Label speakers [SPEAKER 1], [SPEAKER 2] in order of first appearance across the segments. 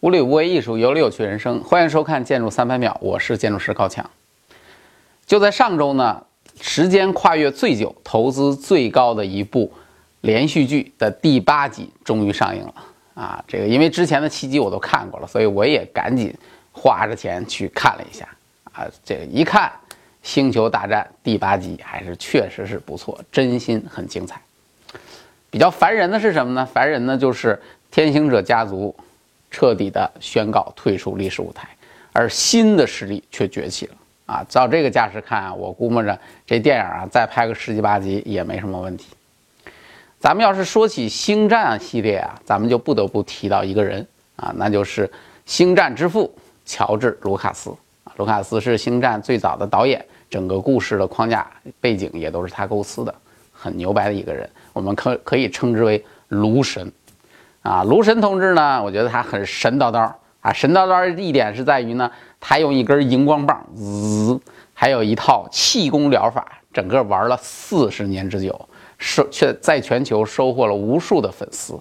[SPEAKER 1] 无理无为艺术，有理有趣人生。欢迎收看《建筑三百秒》，我是建筑师高强。就在上周呢，时间跨越最久、投资最高的一部连续剧的第八集终于上映了啊！这个因为之前的七集我都看过了，所以我也赶紧花着钱去看了一下啊。这个一看，《星球大战》第八集还是确实是不错，真心很精彩。比较烦人的是什么呢？烦人呢就是天行者家族。彻底的宣告退出历史舞台，而新的势力却崛起了啊！照这个架势看啊，我估摸着这电影啊再拍个十几八集也没什么问题。咱们要是说起星战系列啊，咱们就不得不提到一个人啊，那就是星战之父乔治·卢卡斯啊。卢卡斯是星战最早的导演，整个故事的框架背景也都是他构思的，很牛掰的一个人，我们可可以称之为卢神。啊，卢神同志呢？我觉得他很神叨叨啊！神叨叨一点是在于呢，他用一根荧光棒，滋，还有一套气功疗法，整个玩了四十年之久，收却在全球收获了无数的粉丝，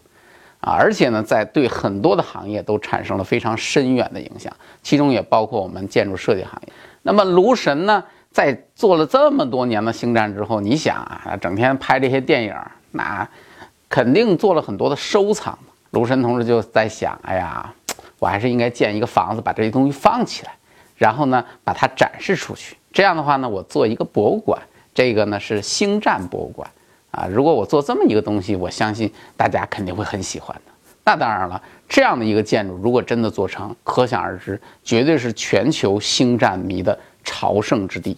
[SPEAKER 1] 啊！而且呢，在对很多的行业都产生了非常深远的影响，其中也包括我们建筑设计行业。那么卢神呢，在做了这么多年的星战之后，你想啊，整天拍这些电影，那肯定做了很多的收藏。卢神同志就在想：哎呀，我还是应该建一个房子，把这些东西放起来，然后呢，把它展示出去。这样的话呢，我做一个博物馆，这个呢是星战博物馆啊。如果我做这么一个东西，我相信大家肯定会很喜欢的。那当然了，这样的一个建筑如果真的做成，可想而知，绝对是全球星战迷的朝圣之地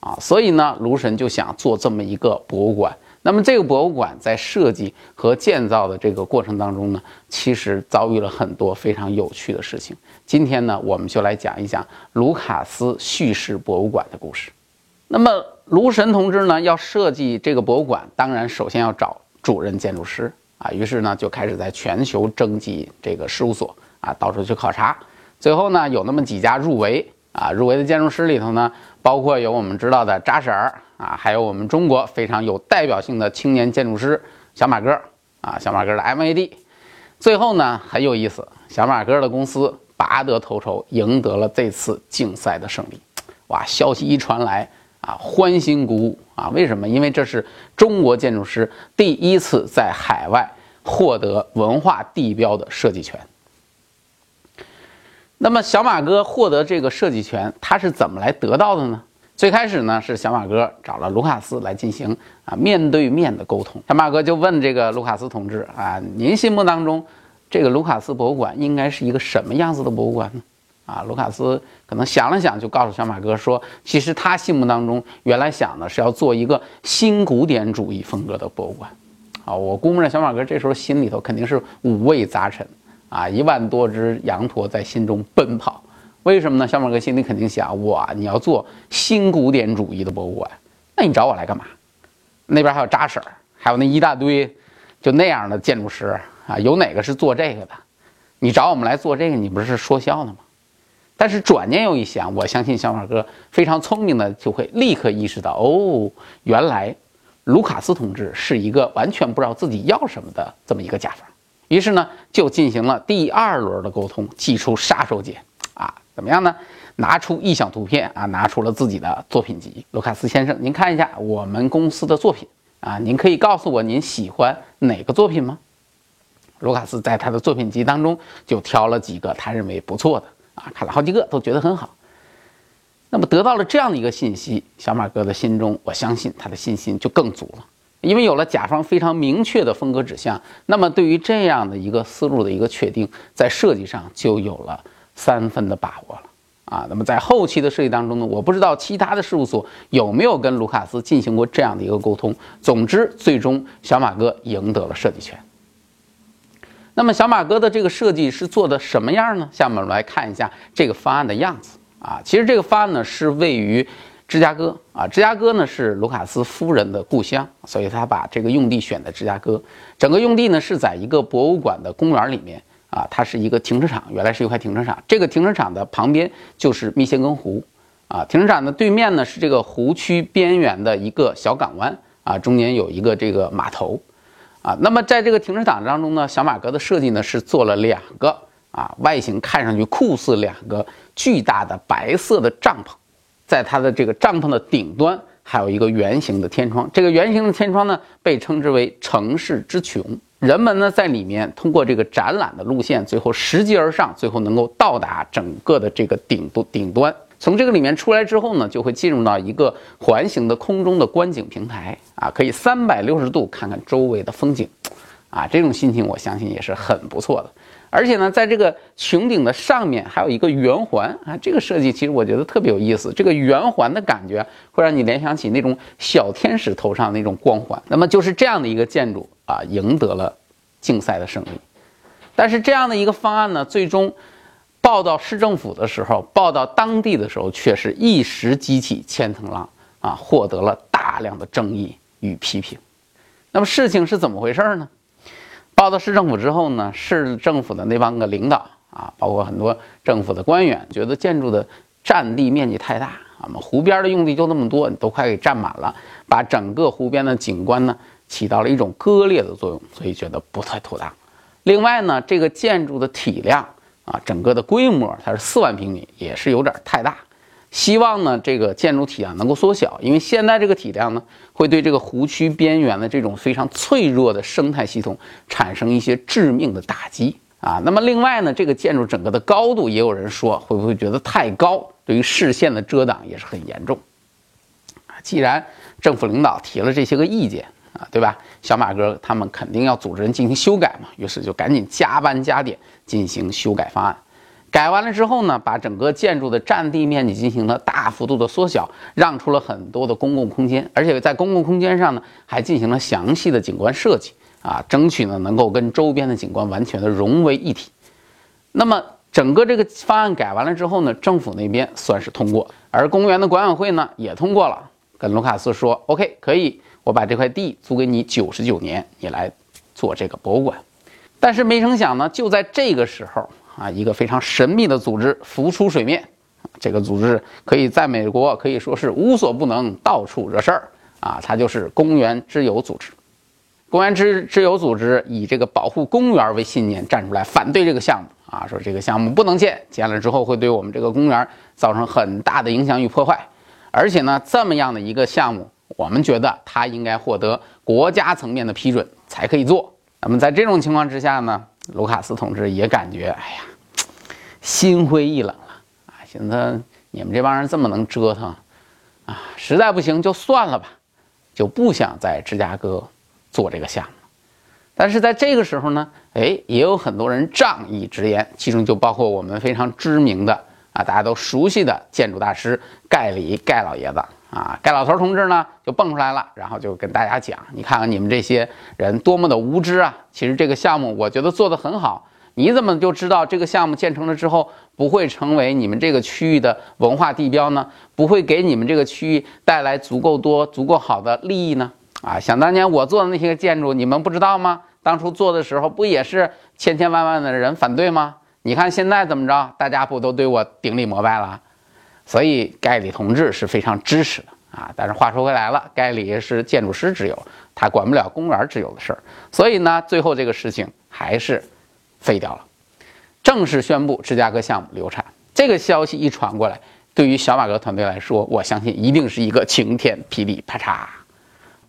[SPEAKER 1] 啊。所以呢，卢神就想做这么一个博物馆。那么这个博物馆在设计和建造的这个过程当中呢，其实遭遇了很多非常有趣的事情。今天呢，我们就来讲一讲卢卡斯叙事博物馆的故事。那么卢神同志呢，要设计这个博物馆，当然首先要找主任建筑师啊。于是呢，就开始在全球征集这个事务所啊，到处去考察。最后呢，有那么几家入围啊，入围的建筑师里头呢，包括有我们知道的扎婶儿。啊，还有我们中国非常有代表性的青年建筑师小马哥啊，小马哥的 MAD，最后呢很有意思，小马哥的公司拔得头筹，赢得了这次竞赛的胜利。哇，消息一传来啊，欢欣鼓舞啊！为什么？因为这是中国建筑师第一次在海外获得文化地标的设计权。那么小马哥获得这个设计权，他是怎么来得到的呢？最开始呢，是小马哥找了卢卡斯来进行啊面对面的沟通。小马哥就问这个卢卡斯同志啊，您心目当中这个卢卡斯博物馆应该是一个什么样子的博物馆呢？啊，卢卡斯可能想了想，就告诉小马哥说，其实他心目当中原来想的是要做一个新古典主义风格的博物馆。啊，我估摸着小马哥这时候心里头肯定是五味杂陈啊，一万多只羊驼在心中奔跑。为什么呢？小马哥心里肯定想：哇，你要做新古典主义的博物馆，那你找我来干嘛？那边还有扎婶，还有那一大堆就那样的建筑师啊，有哪个是做这个的？你找我们来做这个，你不是说笑呢吗？但是转念又一想，我相信小马哥非常聪明的，就会立刻意识到：哦，原来卢卡斯同志是一个完全不知道自己要什么的这么一个甲方。于是呢，就进行了第二轮的沟通，祭出杀手锏。怎么样呢？拿出意向图片啊，拿出了自己的作品集。卢卡斯先生，您看一下我们公司的作品啊，您可以告诉我您喜欢哪个作品吗？卢卡斯在他的作品集当中就挑了几个他认为不错的啊，看了好几个都觉得很好。那么得到了这样的一个信息，小马哥的心中，我相信他的信心就更足了，因为有了甲方非常明确的风格指向，那么对于这样的一个思路的一个确定，在设计上就有了。三分的把握了啊！那么在后期的设计当中呢，我不知道其他的事务所有没有跟卢卡斯进行过这样的一个沟通。总之，最终小马哥赢得了设计权。那么小马哥的这个设计是做的什么样呢？下面我们来看一下这个方案的样子啊。其实这个方案呢是位于芝加哥啊，芝加哥呢是卢卡斯夫人的故乡，所以他把这个用地选在芝加哥。整个用地呢是在一个博物馆的公园里面。啊，它是一个停车场，原来是一块停车场。这个停车场的旁边就是密歇根湖，啊，停车场的对面呢是这个湖区边缘的一个小港湾，啊，中间有一个这个码头，啊，那么在这个停车场当中呢，小马哥的设计呢是做了两个啊，外形看上去酷似两个巨大的白色的帐篷，在它的这个帐篷的顶端还有一个圆形的天窗，这个圆形的天窗呢被称之为城市之穹。人们呢在里面通过这个展览的路线，最后拾级而上，最后能够到达整个的这个顶部顶端。从这个里面出来之后呢，就会进入到一个环形的空中的观景平台啊，可以三百六十度看看周围的风景，啊，这种心情我相信也是很不错的。而且呢，在这个穹顶的上面还有一个圆环啊，这个设计其实我觉得特别有意思。这个圆环的感觉会让你联想起那种小天使头上那种光环。那么就是这样的一个建筑啊，赢得了竞赛的胜利。但是这样的一个方案呢，最终。报到市政府的时候，报到当地的时候，却是一时激起千层浪啊，获得了大量的争议与批评。那么事情是怎么回事呢？到了市政府之后呢，市政府的那帮个领导啊，包括很多政府的官员，觉得建筑的占地面积太大啊，么湖边的用地就那么多，你都快给占满了，把整个湖边的景观呢起到了一种割裂的作用，所以觉得不太妥当。另外呢，这个建筑的体量。啊，整个的规模它是四万平米，也是有点太大。希望呢，这个建筑体量能够缩小，因为现在这个体量呢，会对这个湖区边缘的这种非常脆弱的生态系统产生一些致命的打击啊。那么另外呢，这个建筑整个的高度，也有人说会不会觉得太高，对于视线的遮挡也是很严重啊。既然政府领导提了这些个意见。啊，对吧？小马哥他们肯定要组织人进行修改嘛，于是就赶紧加班加点进行修改方案。改完了之后呢，把整个建筑的占地面积进行了大幅度的缩小，让出了很多的公共空间，而且在公共空间上呢，还进行了详细的景观设计啊，争取呢能够跟周边的景观完全的融为一体。那么整个这个方案改完了之后呢，政府那边算是通过，而公园的管委会呢也通过了，跟卢卡斯说，OK，可以。我把这块地租给你九十九年，你来做这个博物馆。但是没成想呢，就在这个时候啊，一个非常神秘的组织浮出水面。这个组织可以在美国可以说是无所不能，到处惹事儿啊。它就是公园之友组织。公园之之友组织以这个保护公园为信念，站出来反对这个项目啊，说这个项目不能建，建了之后会对我们这个公园造成很大的影响与破坏。而且呢，这么样的一个项目。我们觉得它应该获得国家层面的批准才可以做。那么在这种情况之下呢，卢卡斯同志也感觉，哎呀，心灰意冷了啊！寻思你们这帮人这么能折腾啊，实在不行就算了吧，就不想在芝加哥做这个项目。但是在这个时候呢，哎，也有很多人仗义直言，其中就包括我们非常知名的啊，大家都熟悉的建筑大师盖里盖老爷子。啊，盖老头同志呢就蹦出来了，然后就跟大家讲：“你看看你们这些人多么的无知啊！其实这个项目我觉得做得很好，你怎么就知道这个项目建成了之后不会成为你们这个区域的文化地标呢？不会给你们这个区域带来足够多、足够好的利益呢？啊，想当年我做的那些建筑，你们不知道吗？当初做的时候不也是千千万万的人反对吗？你看现在怎么着，大家不都对我顶礼膜拜了？”所以盖里同志是非常支持的啊，但是话说回来了，盖里是建筑师之友，他管不了公园之友的事儿，所以呢，最后这个事情还是废掉了，正式宣布芝加哥项目流产。这个消息一传过来，对于小马哥团队来说，我相信一定是一个晴天霹雳，啪嚓！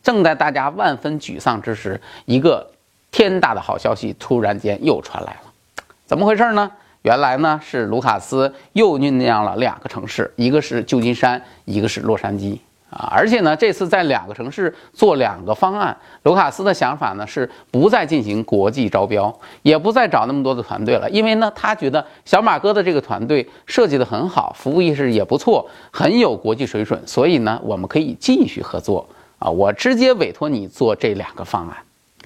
[SPEAKER 1] 正在大家万分沮丧之时，一个天大的好消息突然间又传来了，怎么回事呢？原来呢是卢卡斯又酝酿了两个城市，一个是旧金山，一个是洛杉矶啊！而且呢，这次在两个城市做两个方案，卢卡斯的想法呢是不再进行国际招标，也不再找那么多的团队了，因为呢，他觉得小马哥的这个团队设计的很好，服务意识也不错，很有国际水准，所以呢，我们可以继续合作啊！我直接委托你做这两个方案，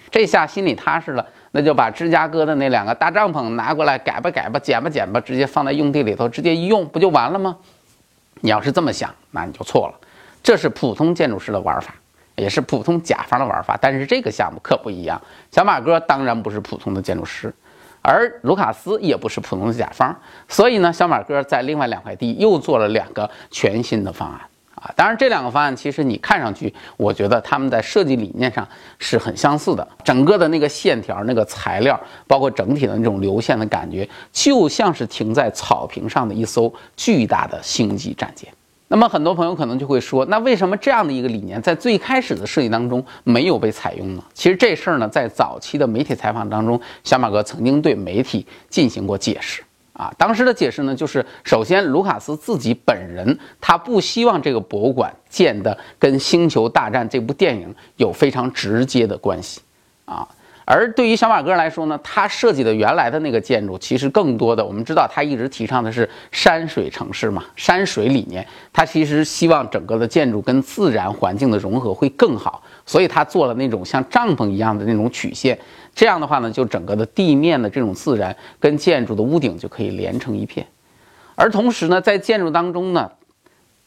[SPEAKER 1] 这下心里踏实了。那就把芝加哥的那两个大帐篷拿过来改吧改吧剪吧剪吧，直接放在用地里头，直接一用不就完了吗？你要是这么想，那你就错了。这是普通建筑师的玩法，也是普通甲方的玩法。但是这个项目可不一样，小马哥当然不是普通的建筑师，而卢卡斯也不是普通的甲方。所以呢，小马哥在另外两块地又做了两个全新的方案啊。当然，这两个方案其实你看上去，我觉得他们在设计理念上是很相似的。整个的那个线条、那个材料，包括整体的那种流线的感觉，就像是停在草坪上的一艘巨大的星际战舰。那么很多朋友可能就会说，那为什么这样的一个理念在最开始的设计当中没有被采用呢？其实这事儿呢，在早期的媒体采访当中，小马哥曾经对媒体进行过解释。啊，当时的解释呢，就是首先卢卡斯自己本人他不希望这个博物馆建的跟《星球大战》这部电影有非常直接的关系，啊。而对于小马哥来说呢，他设计的原来的那个建筑，其实更多的我们知道，他一直提倡的是山水城市嘛，山水理念。他其实希望整个的建筑跟自然环境的融合会更好，所以他做了那种像帐篷一样的那种曲线。这样的话呢，就整个的地面的这种自然跟建筑的屋顶就可以连成一片。而同时呢，在建筑当中呢，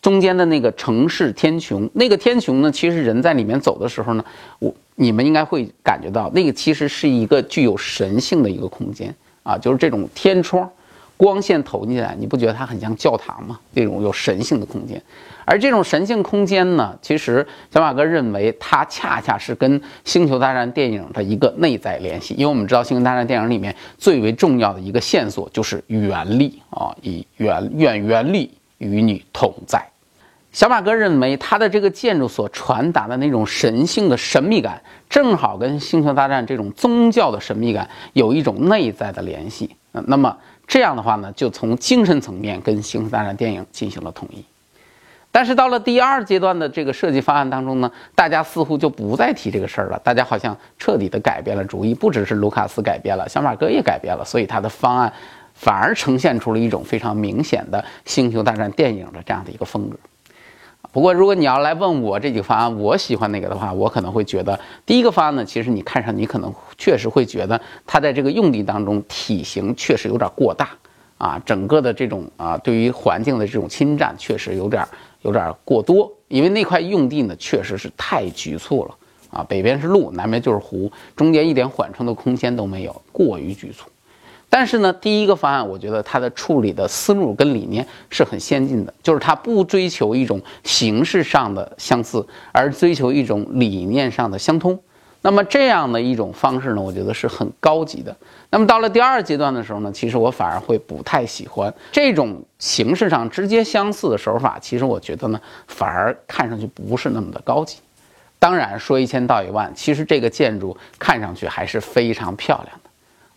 [SPEAKER 1] 中间的那个城市天穹，那个天穹呢，其实人在里面走的时候呢，我。你们应该会感觉到，那个其实是一个具有神性的一个空间啊，就是这种天窗，光线投进来，你不觉得它很像教堂吗？这种有神性的空间，而这种神性空间呢，其实小马哥认为它恰恰是跟《星球大战》电影的一个内在联系，因为我们知道《星球大战》电影里面最为重要的一个线索就是原力啊，以原愿原力与你同在。小马哥认为，他的这个建筑所传达的那种神性的神秘感，正好跟《星球大战》这种宗教的神秘感有一种内在的联系。那么这样的话呢，就从精神层面跟《星球大战》电影进行了统一。但是到了第二阶段的这个设计方案当中呢，大家似乎就不再提这个事儿了，大家好像彻底的改变了主意，不只是卢卡斯改变了，小马哥也改变了，所以他的方案反而呈现出了一种非常明显的《星球大战》电影的这样的一个风格。不过，如果你要来问我这几个方案，我喜欢哪个的话，我可能会觉得第一个方案呢，其实你看上，你可能确实会觉得它在这个用地当中体型确实有点过大啊，整个的这种啊对于环境的这种侵占确实有点有点过多，因为那块用地呢确实是太局促了啊，北边是路，南边就是湖，中间一点缓冲的空间都没有，过于局促。但是呢，第一个方案，我觉得它的处理的思路跟理念是很先进的，就是它不追求一种形式上的相似，而追求一种理念上的相通。那么这样的一种方式呢，我觉得是很高级的。那么到了第二阶段的时候呢，其实我反而会不太喜欢这种形式上直接相似的手法。其实我觉得呢，反而看上去不是那么的高级。当然说一千道一万，其实这个建筑看上去还是非常漂亮的。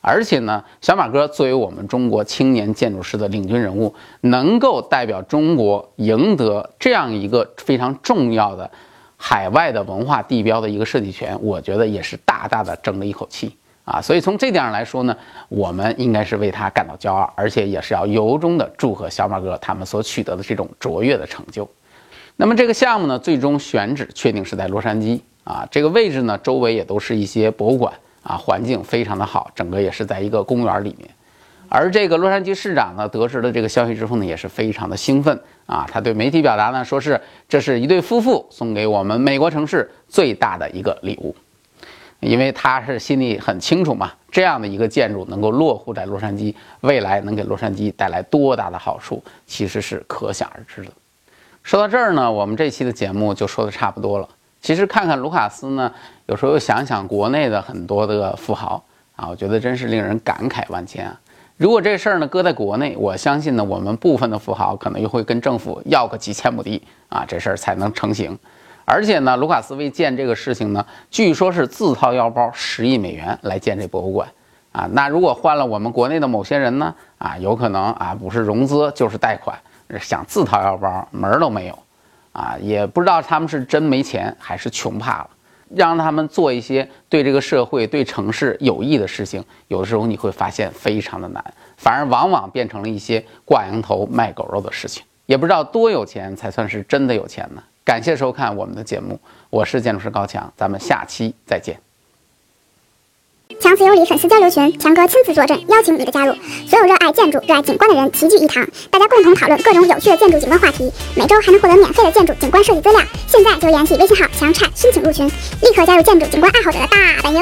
[SPEAKER 1] 而且呢，小马哥作为我们中国青年建筑师的领军人物，能够代表中国赢得这样一个非常重要的海外的文化地标的一个设计权，我觉得也是大大的争了一口气啊。所以从这点上来说呢，我们应该是为他感到骄傲，而且也是要由衷的祝贺小马哥他们所取得的这种卓越的成就。那么这个项目呢，最终选址确定是在洛杉矶啊，这个位置呢，周围也都是一些博物馆。啊，环境非常的好，整个也是在一个公园里面。而这个洛杉矶市长呢，得知了这个消息之后呢，也是非常的兴奋啊。他对媒体表达呢，说是这是一对夫妇送给我们美国城市最大的一个礼物，因为他是心里很清楚嘛，这样的一个建筑能够落户在洛杉矶，未来能给洛杉矶带来多大的好处，其实是可想而知的。说到这儿呢，我们这期的节目就说的差不多了。其实看看卢卡斯呢，有时候又想想国内的很多的富豪啊，我觉得真是令人感慨万千啊。如果这事儿呢搁在国内，我相信呢我们部分的富豪可能又会跟政府要个几千亩地啊，这事儿才能成型。而且呢，卢卡斯为建这个事情呢，据说是自掏腰包十亿美元来建这博物馆啊。那如果换了我们国内的某些人呢，啊，有可能啊不是融资就是贷款，想自掏腰包门儿都没有。啊，也不知道他们是真没钱还是穷怕了，让他们做一些对这个社会、对城市有益的事情，有的时候你会发现非常的难，反而往往变成了一些挂羊头卖狗肉的事情。也不知道多有钱才算是真的有钱呢？感谢收看我们的节目，我是建筑师高强，咱们下期再见。
[SPEAKER 2] 强词有理粉丝交流群，强哥亲自坐镇，邀请你的加入。所有热爱建筑、热爱景观的人齐聚一堂，大家共同讨论各种有趣的建筑景观话题。每周还能获得免费的建筑景观设计资料。现在就联系微信号强差申请入群，立刻加入建筑景观爱好者的大本营。